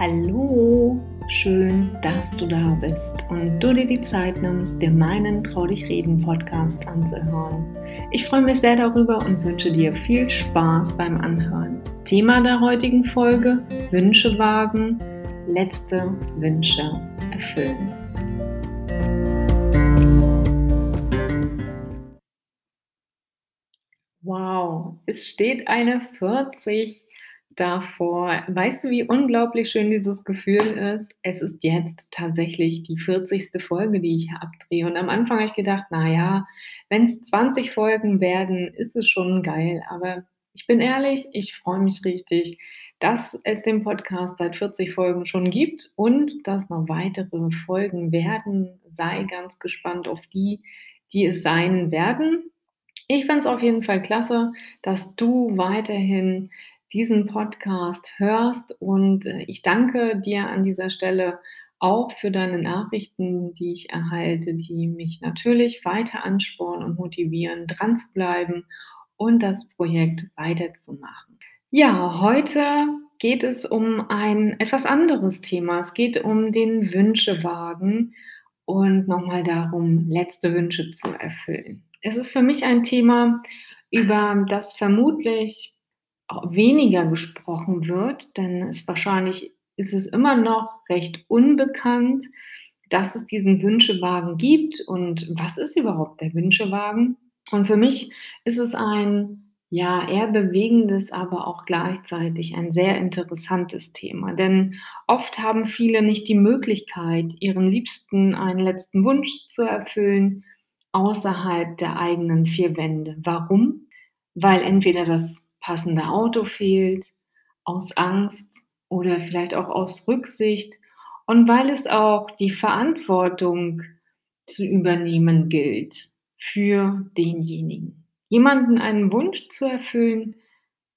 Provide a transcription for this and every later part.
Hallo, schön, dass du da bist und du dir die Zeit nimmst, dir meinen Trau dich reden Podcast anzuhören. Ich freue mich sehr darüber und wünsche dir viel Spaß beim Anhören. Thema der heutigen Folge: Wünsche wagen, letzte Wünsche erfüllen. Wow, es steht eine 40 davor. Weißt du, wie unglaublich schön dieses Gefühl ist? Es ist jetzt tatsächlich die 40. Folge, die ich hier abdrehe. Und am Anfang habe ich gedacht, naja, wenn es 20 Folgen werden, ist es schon geil. Aber ich bin ehrlich, ich freue mich richtig, dass es den Podcast seit 40 Folgen schon gibt und dass noch weitere Folgen werden. Sei ganz gespannt auf die, die es sein werden. Ich finde es auf jeden Fall klasse, dass du weiterhin diesen Podcast hörst. Und äh, ich danke dir an dieser Stelle auch für deine Nachrichten, die ich erhalte, die mich natürlich weiter anspornen und motivieren, dran zu bleiben und das Projekt weiterzumachen. Ja, heute geht es um ein etwas anderes Thema. Es geht um den Wünschewagen und nochmal darum, letzte Wünsche zu erfüllen. Es ist für mich ein Thema, über das vermutlich weniger gesprochen wird, denn es wahrscheinlich ist es immer noch recht unbekannt, dass es diesen Wünschewagen gibt und was ist überhaupt der Wünschewagen? Und für mich ist es ein ja, eher bewegendes, aber auch gleichzeitig ein sehr interessantes Thema. Denn oft haben viele nicht die Möglichkeit, ihren Liebsten einen letzten Wunsch zu erfüllen außerhalb der eigenen vier Wände. Warum? Weil entweder das passende Auto fehlt, aus Angst oder vielleicht auch aus Rücksicht und weil es auch die Verantwortung zu übernehmen gilt für denjenigen. Jemanden einen Wunsch zu erfüllen,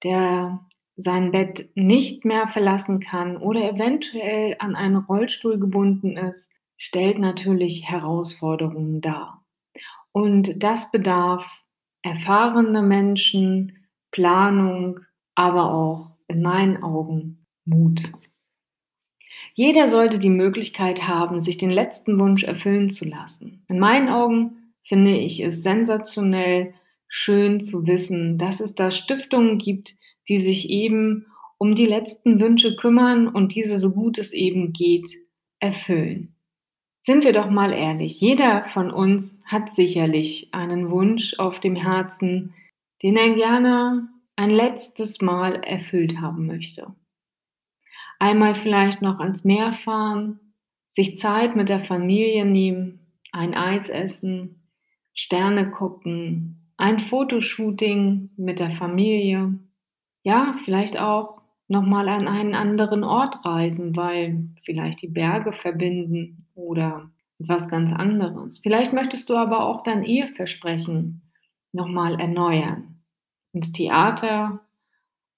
der sein Bett nicht mehr verlassen kann oder eventuell an einen Rollstuhl gebunden ist, stellt natürlich Herausforderungen dar. Und das bedarf erfahrene Menschen, Planung, aber auch in meinen Augen Mut. Jeder sollte die Möglichkeit haben, sich den letzten Wunsch erfüllen zu lassen. In meinen Augen finde ich es sensationell schön zu wissen, dass es da Stiftungen gibt, die sich eben um die letzten Wünsche kümmern und diese so gut es eben geht erfüllen. Sind wir doch mal ehrlich, jeder von uns hat sicherlich einen Wunsch auf dem Herzen, den er gerne ein letztes Mal erfüllt haben möchte. Einmal vielleicht noch ans Meer fahren, sich Zeit mit der Familie nehmen, ein Eis essen, Sterne gucken, ein Fotoshooting mit der Familie. Ja, vielleicht auch nochmal an einen anderen Ort reisen, weil vielleicht die Berge verbinden oder etwas ganz anderes. Vielleicht möchtest du aber auch dein Eheversprechen nochmal erneuern. Ins Theater,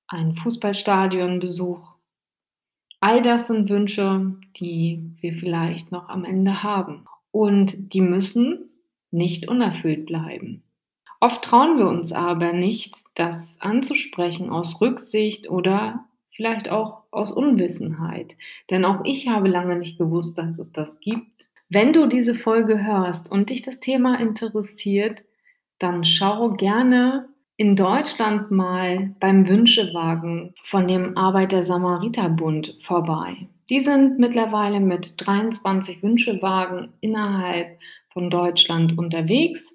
ein Fußballstadionbesuch. All das sind Wünsche, die wir vielleicht noch am Ende haben. Und die müssen nicht unerfüllt bleiben. Oft trauen wir uns aber nicht, das anzusprechen aus Rücksicht oder vielleicht auch aus Unwissenheit. Denn auch ich habe lange nicht gewusst, dass es das gibt. Wenn du diese Folge hörst und dich das Thema interessiert, dann schau gerne in Deutschland mal beim Wünschewagen von dem Arbeiter-Samariter-Bund vorbei. Die sind mittlerweile mit 23 Wünschewagen innerhalb von Deutschland unterwegs.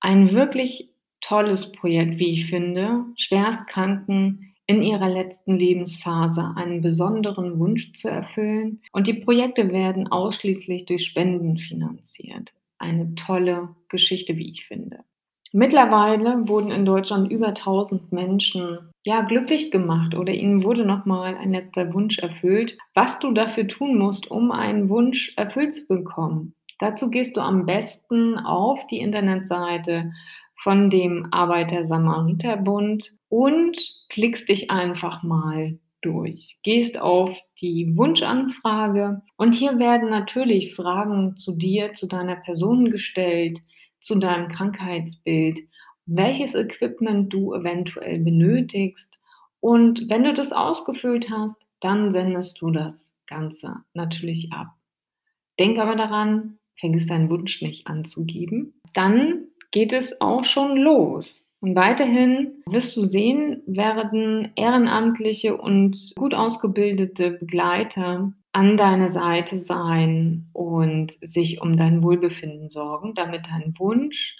Ein wirklich tolles Projekt, wie ich finde. Schwerstkranken in ihrer letzten Lebensphase einen besonderen Wunsch zu erfüllen. Und die Projekte werden ausschließlich durch Spenden finanziert. Eine tolle Geschichte, wie ich finde. Mittlerweile wurden in Deutschland über 1000 Menschen ja glücklich gemacht oder ihnen wurde nochmal ein letzter Wunsch erfüllt. Was du dafür tun musst, um einen Wunsch erfüllt zu bekommen. Dazu gehst du am besten auf die Internetseite von dem Arbeiter-Samariter-Bund und klickst dich einfach mal durch. Gehst auf die Wunschanfrage und hier werden natürlich Fragen zu dir, zu deiner Person gestellt, zu deinem Krankheitsbild, welches Equipment du eventuell benötigst und wenn du das ausgefüllt hast, dann sendest du das Ganze natürlich ab. Denk aber daran, vergiss deinen Wunsch nicht anzugeben. Dann geht es auch schon los. Und weiterhin wirst du sehen, werden ehrenamtliche und gut ausgebildete Begleiter an deiner Seite sein und sich um dein Wohlbefinden sorgen, damit dein Wunsch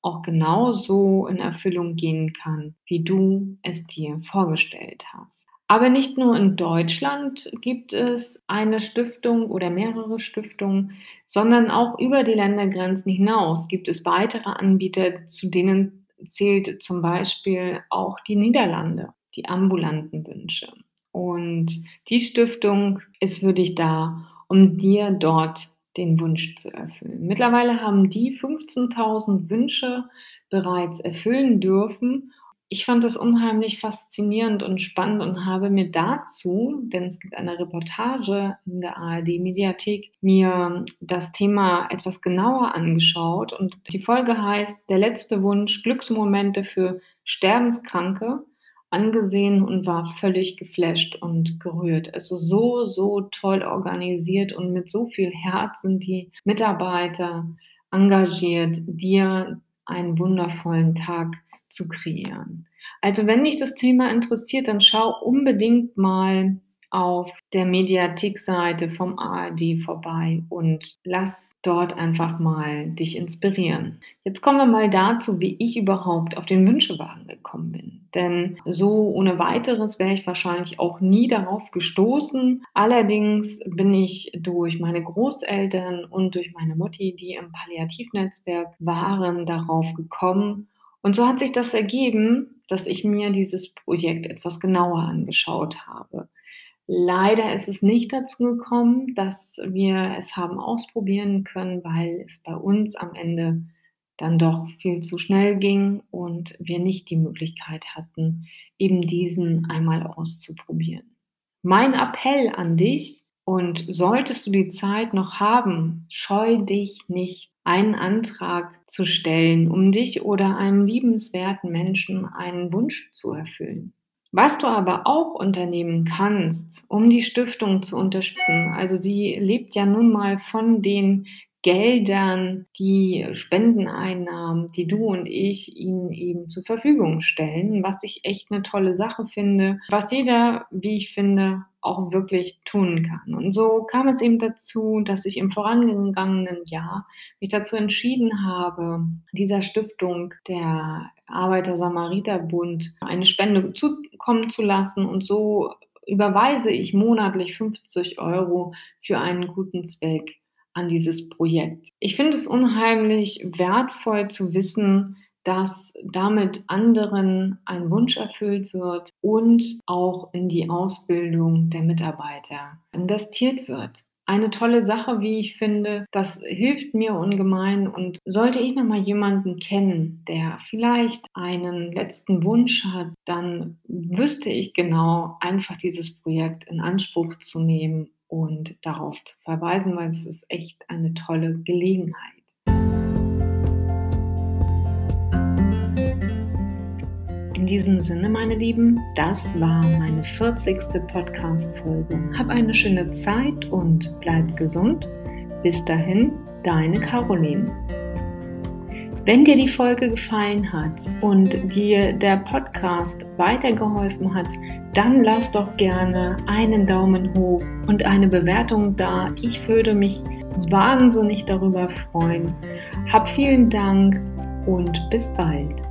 auch genauso in Erfüllung gehen kann, wie du es dir vorgestellt hast. Aber nicht nur in Deutschland gibt es eine Stiftung oder mehrere Stiftungen, sondern auch über die Ländergrenzen hinaus gibt es weitere Anbieter, zu denen zählt zum Beispiel auch die Niederlande, die ambulanten Wünsche. Und die Stiftung ist für dich da, um dir dort den Wunsch zu erfüllen. Mittlerweile haben die 15.000 Wünsche bereits erfüllen dürfen. Ich fand das unheimlich faszinierend und spannend und habe mir dazu, denn es gibt eine Reportage in der ARD-Mediathek, mir das Thema etwas genauer angeschaut. Und die Folge heißt Der letzte Wunsch, Glücksmomente für Sterbenskranke angesehen und war völlig geflasht und gerührt. Also so, so toll organisiert und mit so viel Herz sind die Mitarbeiter engagiert, dir einen wundervollen Tag zu kreieren. Also wenn dich das Thema interessiert, dann schau unbedingt mal auf der Mediathek-Seite vom ARD vorbei und lass dort einfach mal dich inspirieren. Jetzt kommen wir mal dazu, wie ich überhaupt auf den Wünschewagen gekommen bin. Denn so ohne weiteres wäre ich wahrscheinlich auch nie darauf gestoßen. Allerdings bin ich durch meine Großeltern und durch meine Mutti, die im Palliativnetzwerk waren, darauf gekommen. Und so hat sich das ergeben, dass ich mir dieses Projekt etwas genauer angeschaut habe. Leider ist es nicht dazu gekommen, dass wir es haben ausprobieren können, weil es bei uns am Ende dann doch viel zu schnell ging und wir nicht die Möglichkeit hatten, eben diesen einmal auszuprobieren. Mein Appell an dich, und solltest du die Zeit noch haben, scheu dich nicht, einen Antrag zu stellen, um dich oder einem liebenswerten Menschen einen Wunsch zu erfüllen. Was du aber auch unternehmen kannst, um die Stiftung zu unterstützen, also sie lebt ja nun mal von den Geldern, die Spendeneinnahmen, die du und ich ihnen eben zur Verfügung stellen, was ich echt eine tolle Sache finde, was jeder, wie ich finde, auch wirklich tun kann. Und so kam es eben dazu, dass ich im vorangegangenen Jahr mich dazu entschieden habe, dieser Stiftung der Arbeiter-Samariter-Bund eine Spende zukommen zu lassen und so überweise ich monatlich 50 Euro für einen guten Zweck an dieses Projekt. Ich finde es unheimlich wertvoll zu wissen, dass damit anderen ein Wunsch erfüllt wird und auch in die Ausbildung der Mitarbeiter investiert wird. Eine tolle Sache, wie ich finde, das hilft mir ungemein und sollte ich noch mal jemanden kennen, der vielleicht einen letzten Wunsch hat, dann wüsste ich genau, einfach dieses Projekt in Anspruch zu nehmen und darauf zu verweisen, weil es ist echt eine tolle Gelegenheit. Diesem Sinne, meine Lieben, das war meine 40. Podcast-Folge. Hab eine schöne Zeit und bleib gesund. Bis dahin, deine Caroline. Wenn dir die Folge gefallen hat und dir der Podcast weitergeholfen hat, dann lass doch gerne einen Daumen hoch und eine Bewertung da. Ich würde mich wahnsinnig darüber freuen. Hab vielen Dank und bis bald.